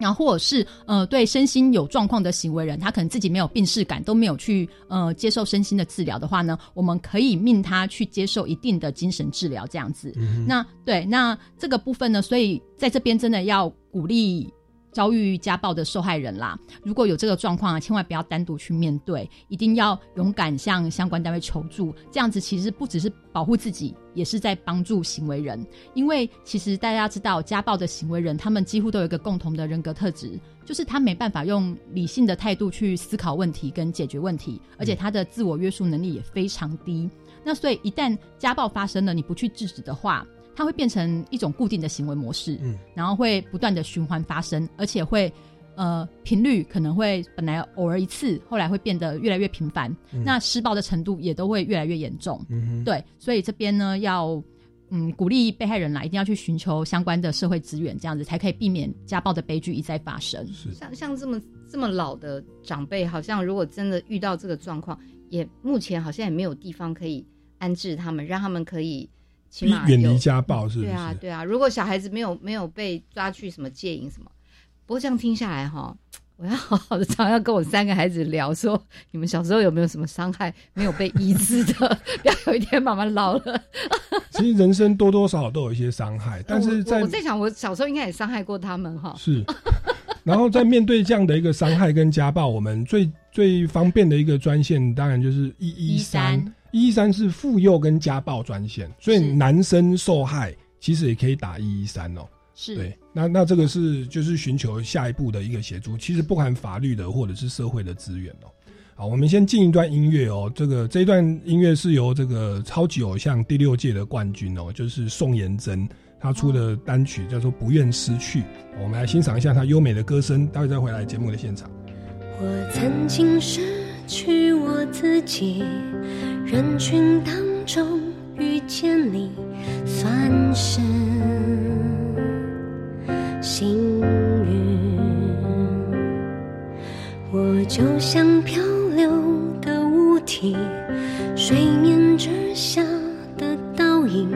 然后或者是呃对身心有状况的行为人，他可能自己没有病视感，都没有去呃接受身心的治疗的话呢，我们可以命他去接受一定的精神治疗，这样子。那对，那这个部分呢，所以在这边真的要鼓励遭遇家暴的受害人啦，如果有这个状况啊，千万不要单独去面对，一定要勇敢向相关单位求助。这样子其实不只是保护自己，也是在帮助行为人。因为其实大家知道，家暴的行为人他们几乎都有一个共同的人格特质，就是他没办法用理性的态度去思考问题跟解决问题，而且他的自我约束能力也非常低。那所以一旦家暴发生了，你不去制止的话，它会变成一种固定的行为模式，嗯，然后会不断的循环发生，而且会呃频率可能会本来偶尔一次，后来会变得越来越频繁，嗯那施暴的程度也都会越来越严重。嗯，对，所以这边呢要嗯鼓励被害人啦，一定要去寻求相关的社会资源，这样子才可以避免家暴的悲剧一再发生。是像像这么这么老的长辈，好像如果真的遇到这个状况，也目前好像也没有地方可以安置他们，让他们可以起码远离家暴是不是？对啊，对啊。如果小孩子没有没有被抓去什么戒瘾什么，不过这样听下来哈，我要好好的常要跟我三个孩子聊，说你们小时候有没有什么伤害没有被医治的？不要有一天妈妈老了。其实人生多多少少都有一些伤害，但是我在我在想，我小时候应该也伤害过他们哈。是，然后在面对这样的一个伤害跟家暴，我们最最方便的一个专线，当然就是一一三。一一三是妇幼跟家暴专线，所以男生受害其实也可以打一一三哦。是对，那那这个是就是寻求下一步的一个协助，其实不含法律的或者是社会的资源哦。好，我们先进一段音乐哦。这个这一段音乐是由这个超级偶像第六届的冠军哦，就是宋妍珍，她出的单曲叫做《不愿失去》，我们来欣赏一下她优美的歌声，待会再回来节目的现场。我曾经失去我自己，人群当中遇见你，算是幸运。我就像漂流的物体，水面之下的倒影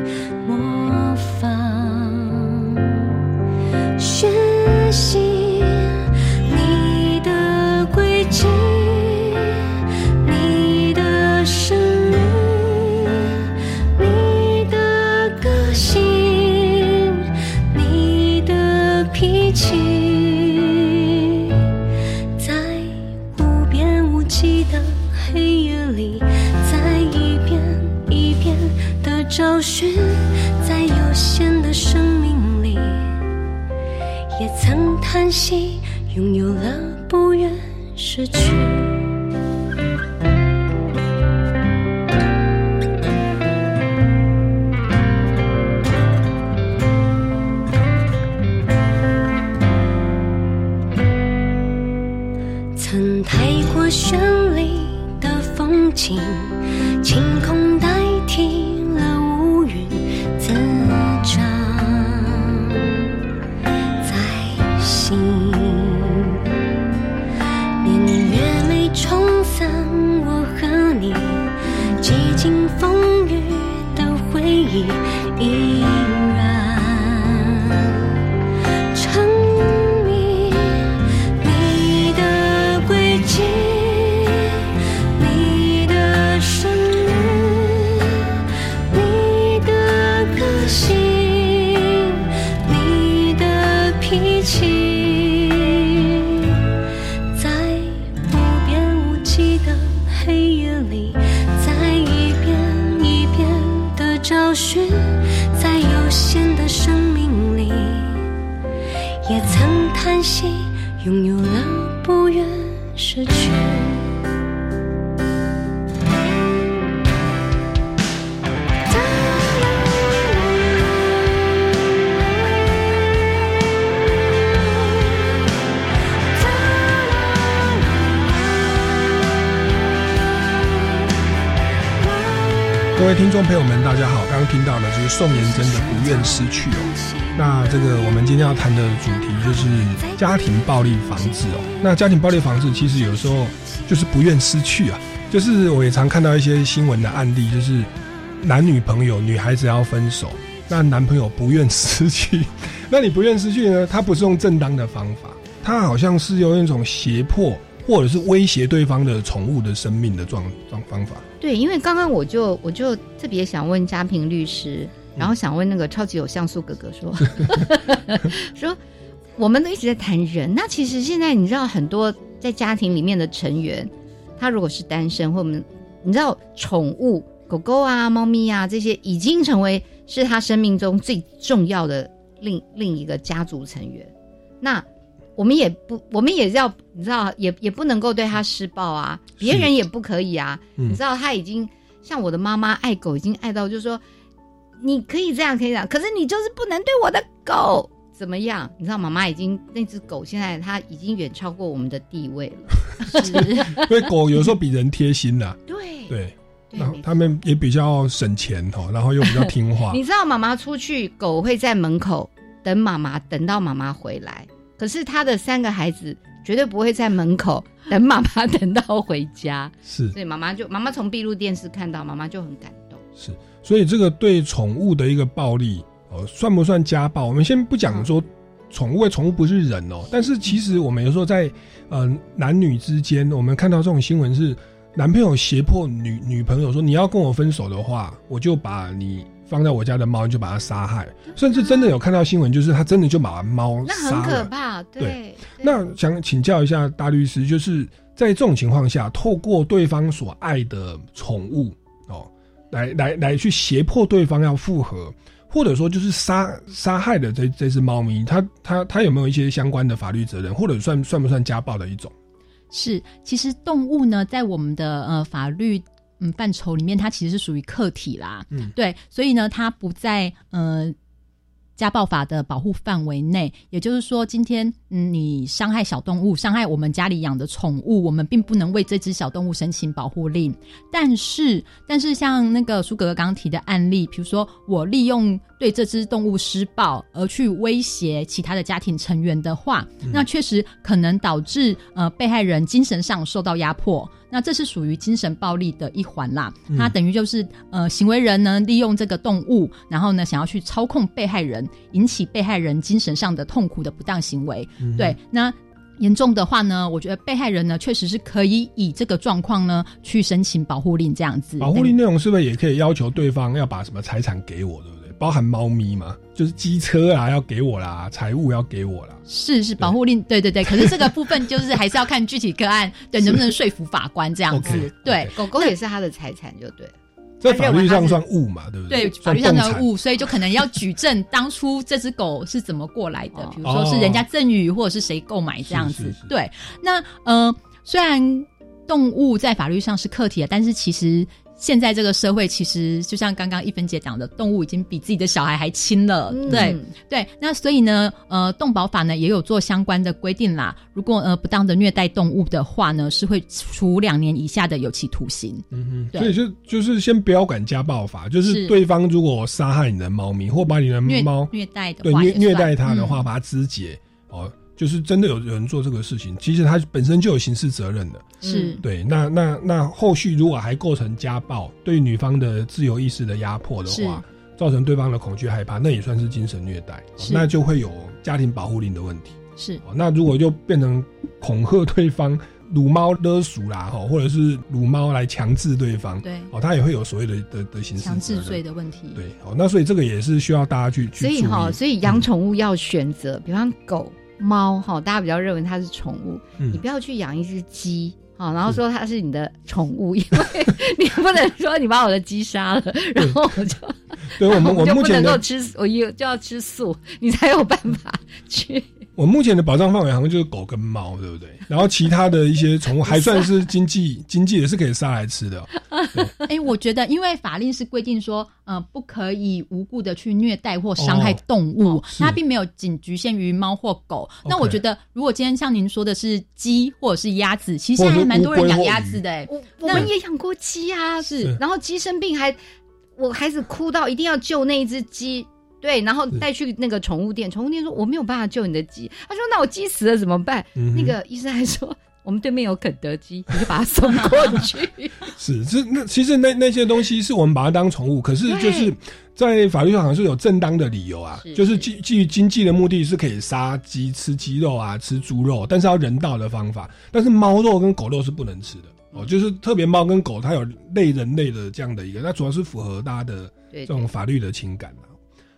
模，找寻，在有限的生命里。也曾叹息，拥有了不愿失去。各位听众朋友们，大家好！刚刚听到的就是宋妍珍的《不愿失去》哦。那这个我们今天要谈的主题就是家庭暴力防治哦。那家庭暴力防治其实有时候就是不愿失去啊，就是我也常看到一些新闻的案例，就是男女朋友女孩子要分手，那男朋友不愿失去，那你不愿失去呢？他不是用正当的方法，他好像是用一种胁迫或者是威胁对方的宠物的生命的状状方法。对，因为刚刚我就我就特别想问嘉平律师，然后想问那个超级有像素哥哥说，说我们都一直在谈人，那其实现在你知道很多在家庭里面的成员，他如果是单身，或我们你知道宠物狗狗啊、猫咪啊这些，已经成为是他生命中最重要的另另一个家族成员，那。我们也不，我们也要，你知道，也也不能够对他施暴啊，别人也不可以啊。嗯你知道，他已经像我的妈妈爱狗，已经爱到就是说，你可以这样，可以这样，可是你就是不能对我的狗怎么样？你知道，妈妈已经那只狗现在它已经远超过我们的地位了。是 因为狗有时候比人贴心呐、对对，然后他们也比较省钱哦，然后又比较听话。你知道，妈妈出去，狗会在门口等妈妈，等到妈妈回来。可是他的三个孩子绝对不会在门口 等妈妈等到回家。是所以妈妈就妈妈从闭路电视看到，妈妈就很感动。是，所以这个对宠物的一个暴力哦，算不算家暴？我们先不讲说宠物，宠物不是人哦。但是其实我们有时候在呃男女之间，我们看到这种新闻是男朋友胁迫女女朋友说，你要跟我分手的话，我就把你放在我家的猫就把它杀害。甚至真的有看到新闻，就是他真的就把猫那杀了。很可怕，对。那想请教一下大律师，就是在这种情况下，透过对方所爱的宠物哦，来来来去胁迫对方要复合，或者说就是杀杀害的这这只猫咪，它它它有没有一些相关的法律责任，或者算算不算家暴的一种？是，其实动物呢，在我们的呃法律嗯范畴里面，它其实是属于客体啦，嗯对，所以呢，它不在呃家暴法的保护范围内。也就是说，今天嗯你伤害小动物，伤害我们家里养的宠物，我们并不能为这只小动物申请保护令。但是，但是像那个苏格格刚刚提的案例，比如说我利用对这只动物施暴而去威胁其他的家庭成员的话，嗯那确实可能导致呃被害人精神上受到压迫。那这是属于精神暴力的一环啦，嗯它等于就是呃行为人呢利用这个动物，然后呢想要去操控被害人，引起被害人精神上的痛苦的不当行为。嗯对，那严重的话呢，我觉得被害人呢确实是可以以这个状况呢去申请保护令这样子。保护令内容是不是也可以要求对方要把什么财产给我，对不对？包含猫咪嘛，就是机车啊要给我啦，财物要给我啦。是是保护令，对对对。可是这个部分就是还是要看具体个案，对 能不能说服法官这样子。对，狗狗也是他的财产，就对了。在法律上算物嘛，对不对？对，法律上算物，所以就可能要举证当初这只狗是怎么过来的，比如说哦是人家赠予或者是谁购买这样子。是是是对，那呃，虽然动物在法律上是客体的，但是其实。现在这个社会，其实就像刚刚一分姐讲的，动物已经比自己的小孩还亲了。嗯对对，那所以呢，呃，动保法呢也有做相关的规定啦。如果呃不当的虐待动物的话呢，是会处两年以下的有期徒刑。嗯哼，所以就就是先不要管家暴法，就是是对方如果杀害你的猫咪，或把你的虐猫虐待的对话虐虐待它的话，嗯把它肢解哦，就是真的有有人做这个事情，其实他本身就有刑事责任的。是对，那那那后续如果还构成家暴，对女方的自由意识的压迫的话，造成对方的恐惧害怕，那也算是精神虐待，哦那就会有家庭保护令的问题。是哦那如果就变成恐吓对方、辱猫勒鼠啦，哈，或者是辱猫来强制对方，对哦，他也会有所谓的的的刑事强制罪的问题。对，哦，那所以这个也是需要大家去去。所以哈，所以养宠物要选择，比方狗、猫哈，大家比较认为它是宠物，嗯你不要去养一只鸡。好，然后说它是你的宠物，因为你不能说你把我的鸡杀了，然后我就对我们我就不能够吃，我又就要吃素，你才有办法去。我目前的保障范围好像就是狗跟猫，对不对？然后其他的一些宠物还算是经济 经济也是可以杀来吃的哦、哎、我觉得，因为法令是规定说，呃，不可以无故的去虐待或伤害动物，是它并没有仅局限于猫或狗。那我觉得，如果今天像您说的是鸡或者是鸭子，其实现在还蛮多人养鸭子的、哎，我我们也养过鸡啊，是然后鸡生病还，我孩子哭到一定要救那一只鸡。对，然后带去那个宠物店，宠物店说我没有办法救你的鸡。他说那我鸡死了怎么办？嗯那个医生还说我们对面有肯德基，你就把它送过去。是，这那其实那那些东西是我们把它当宠物，可是就是在法律上好像是有正当的理由啊，是就是基基于经济的目的是可以杀鸡、吃鸡肉啊、吃猪肉，但是要人道的方法。但是猫肉跟狗肉是不能吃的哦，就是特别猫跟狗它有类人类的这样的一个，那主要是符合大家的这种法律的情感啊。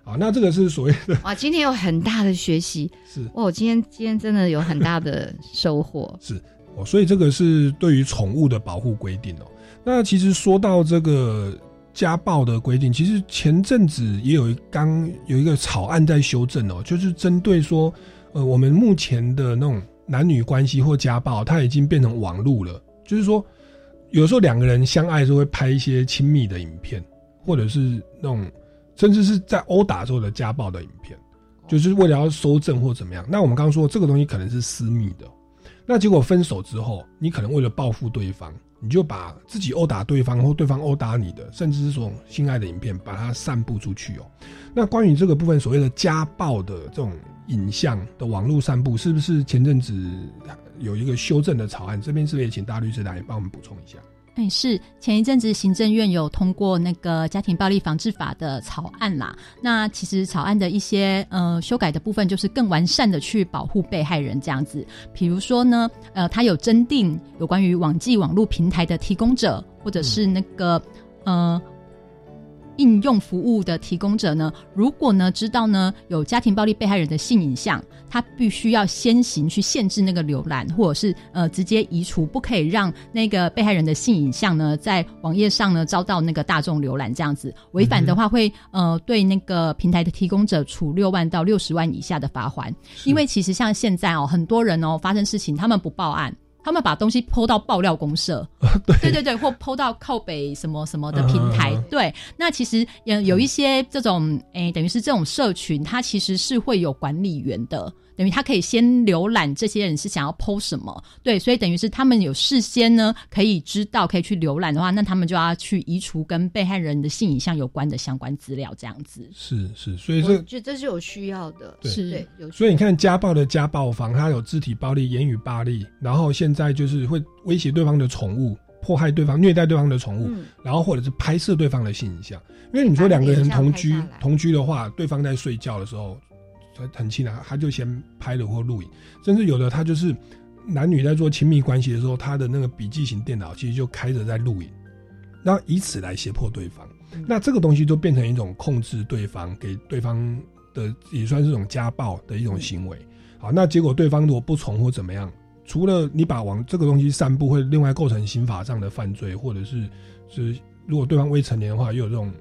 好，那这个是所谓的哇，今天有很大的学习，是哦，今天今天真的有很大的收获。是哦，所以这个是对于宠物的保护规定哦。那其实说到这个家暴的规定，其实前阵子也有一刚有一个草案在修正哦，就是针对说，呃，我们目前的那种男女关系或家暴，它已经变成网路了，就是说，有时候两个人相爱的时候会拍一些亲密的影片，或者是那种甚至是在殴打之后的家暴的影片，就是为了要收证或怎么样。那我们刚刚说这个东西可能是私密的，那结果分手之后，你可能为了报复对方，你就把自己殴打对方或对方殴打你的，甚至是这种性爱的影片，把它散布出去哦。那关于这个部分所谓的家暴的这种影像的网络散布，是不是前阵子有一个修正的草案？这边是不是也请大律师来帮我们补充一下？哎，是前一阵子行政院有通过那个家庭暴力防治法的草案啦。那其实草案的一些呃修改的部分，就是更完善的去保护被害人这样子。比如说呢，呃，它有增订有关于网际网络平台的提供者，或者是那个、呃。应用服务的提供者呢，如果呢知道呢有家庭暴力被害人的性影像，他必须要先行去限制那个浏览，或者是呃直接移除，不可以让那个被害人的性影像呢在网页上呢遭到那个大众浏览这样子。违反的话会呃对那个平台的提供者处六万到六十万以下的罚款。因为其实像现在哦，很多人哦发生事情他们不报案。他们把东西抛到爆料公社，对对对，或抛到靠北什么什么的平台，嗯对。那其实有有一些这种，诶，等于是这种社群，它其实是会有管理员的。等于他可以先浏览这些人是想要 PO 什么，对，所以等于是他们有事先呢可以知道可以去浏览的话，那他们就要去移除跟被害人的性影像有关的相关资料，这样子。是是，所以我这觉得这是有需要的，对是对，有需所以你看，家暴的家暴方，他有肢体暴力、言语暴力，然后现在就是会威胁对方的宠物，迫害对方、虐待对方的宠物，嗯然后或者是拍摄对方的性影像。因为你说两个人同居同居的话，对方在睡觉的时候很很亲啊，他就先拍了或录影，甚至有的他就是男女在做亲密关系的时候，他的那个笔记型电脑其实就开着在录影，然后以此来胁迫对方。那这个东西就变成一种控制对方，给对方的也算是一种家暴的一种行为。好，那结果对方如果不从或怎么样，除了你把往这个东西散布，会另外构成刑法上的犯罪，或者是是如果对方未成年的话，又有这种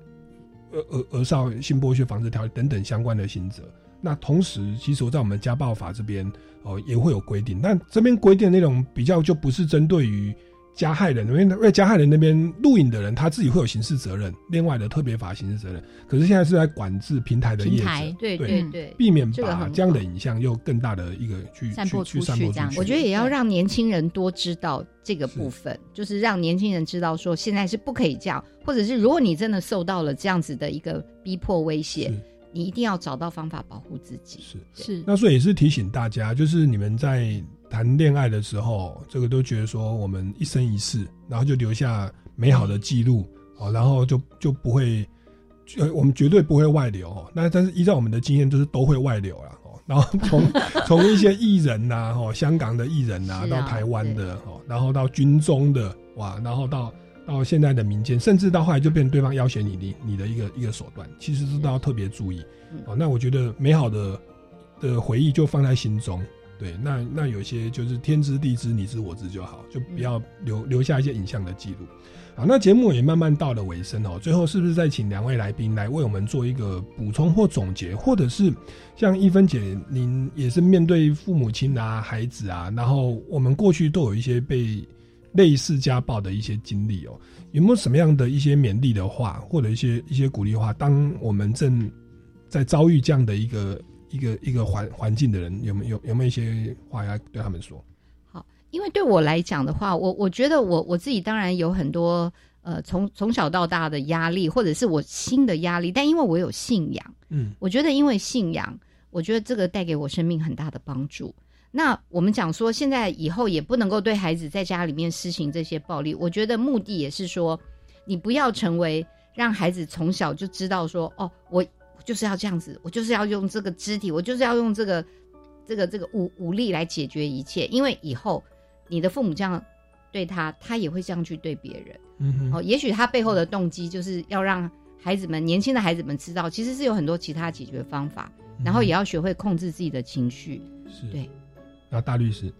呃呃儿少性剥削防治条例等等相关的刑责。那同时，其实我在我们家暴法这边哦也会有规定，但这边规定的内容比较就不是针对于。加害人，因为因为加害人那边录影的人他自己会有刑事责任，另外的特别法刑事责任。可是现在是在管制平台的业者，对对对，避免把这样的影像又更大的一个去散播出去。这样，我觉得也要让年轻人多知道这个部分，就是让年轻人知道说现在是不可以这样，或者是如果你真的受到了这样子的一个逼迫威胁，你一定要找到方法保护自己。是是，那所以也是提醒大家，就是你们在。谈恋爱的时候，这个都觉得说我们一生一世，然后就留下美好的记录哦，然后就就不会，呃，我们绝对不会外流哦。那但是依照我们的经验，就是都会外流了哦。然后从 从一些艺人呐，哦，香港的艺人呐，到台湾的哦，然后到军中的哇，然后到到现在的民间，甚至到后来就变成对方要挟你你你的一个一个手段，其实是都要特别注意哦。那我觉得美好的的回忆就放在心中。对，那那有些就是天知地知你知我知就好，就不要留留下一些影像的记录。好，那节目也慢慢到了尾声哦，最后是不是再请两位来宾来为我们做一个补充或总结，或者是像一芬姐，您也是面对父母亲啊、孩子啊，然后我们过去都有一些被类似家暴的一些经历哦，有没有什么样的一些勉励的话，或者一些一些鼓励话？当我们正在遭遇这样的一个。一个一个环环境的人有没有有没有一些话要对他们说？好，因为对我来讲的话，我我觉得我我自己当然有很多呃从从小到大的压力，或者是我新的压力，但因为我有信仰，嗯，我觉得因为信仰，我觉得这个带给我生命很大的帮助。那我们讲说，现在以后也不能够对孩子在家里面施行这些暴力，我觉得目的也是说，你不要成为让孩子从小就知道说，哦，我。就是要这样子，我就是要用这个肢体，我就是要用这个这个这个武武力来解决一切。因为以后你的父母这样对他，他也会这样去对别人。嗯，哦，也许他背后的动机就是要让孩子们、年轻的孩子们知道，其实是有很多其他解决方法，然后也要学会控制自己的情绪。是，对。大律师，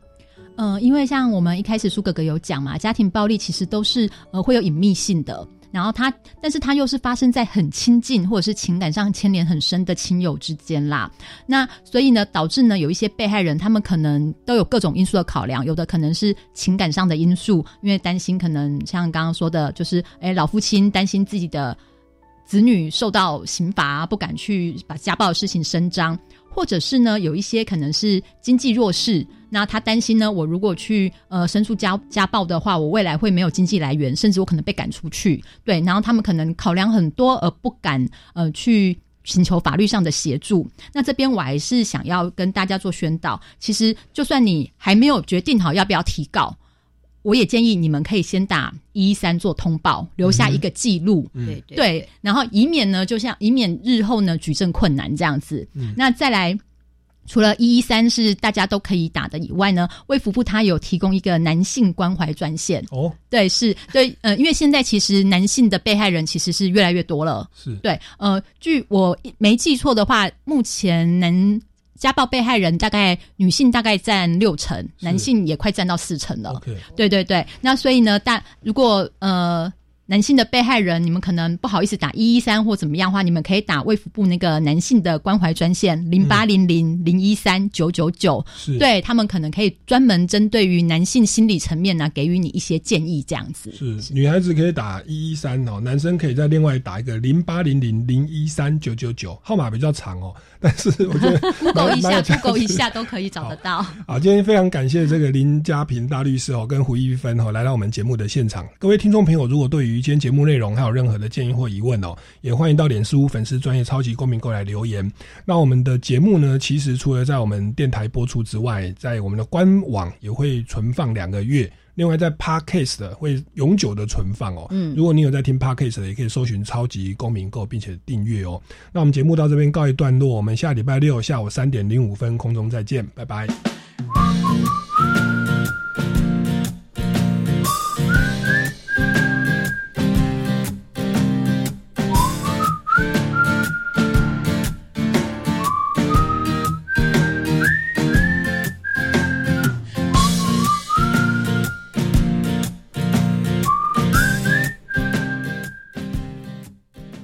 嗯，因为像我们一开始苏哥哥有讲嘛，家庭暴力其实都是呃会有隐秘性的。然后他，但是他又是发生在很亲近或者是情感上牵连很深的亲友之间啦。那所以呢，导致呢有一些被害人，他们可能都有各种因素的考量，有的可能是情感上的因素，因为担心可能像刚刚说的，就是哎老父亲担心自己的子女受到刑罚，不敢去把家暴的事情声张。或者是呢，有一些可能是经济弱势，那他担心呢，我如果去呃申诉家家暴的话，我未来会没有经济来源，甚至我可能被赶出去。对，然后他们可能考量很多而不敢呃去寻求法律上的协助。那这边我还是想要跟大家做宣导，其实就算你还没有决定好要不要提告。我也建议你们可以先打一一三做通报，留下一个记录，对对，然后以免呢，就像以免日后呢举证困难这样子。那再来，除了一一三是大家都可以打的以外呢，卫福部它有提供一个男性关怀专线。哦，对，是对，呃，因为现在其实男性的被害人其实是越来越多了，是。对，呃，据我没记错的话，目前能。家暴被害人大概女性大概占六成，男性也快占到四成了。对对对，那所以呢，但如果呃。男性的被害人，你们可能不好意思打一一三或怎么样的话，你们可以打卫福部那个男性的关怀专线零八零零零一三九九九，对他们可能可以专门针对于男性心理层面呢，给予你一些建议，这样子。是女孩子可以打一一三哦，男生可以再另外打一个零八零零零一三九九九，号码比较长哦，但是我觉得 Google 一下，Google 一下都可以找得到。好，今天非常感谢这个林家平大律师哦，跟胡一芬哦来到我们节目的现场。各位听众朋友，如果对于今天节目内容还有任何的建议或疑问哦，也欢迎到脸书粉丝专业超级公民过来留言。那我们的节目呢，其实除了在我们电台播出之外，在我们的官网也会存放两个月。另外，在 Podcast 的会永久的存放哦。嗯，如果你有在听 Podcast 的，也可以搜寻超级公民购，并且订阅哦。那我们节目到这边告一段落，我们下礼拜六下午三点零五分空中再见，拜拜。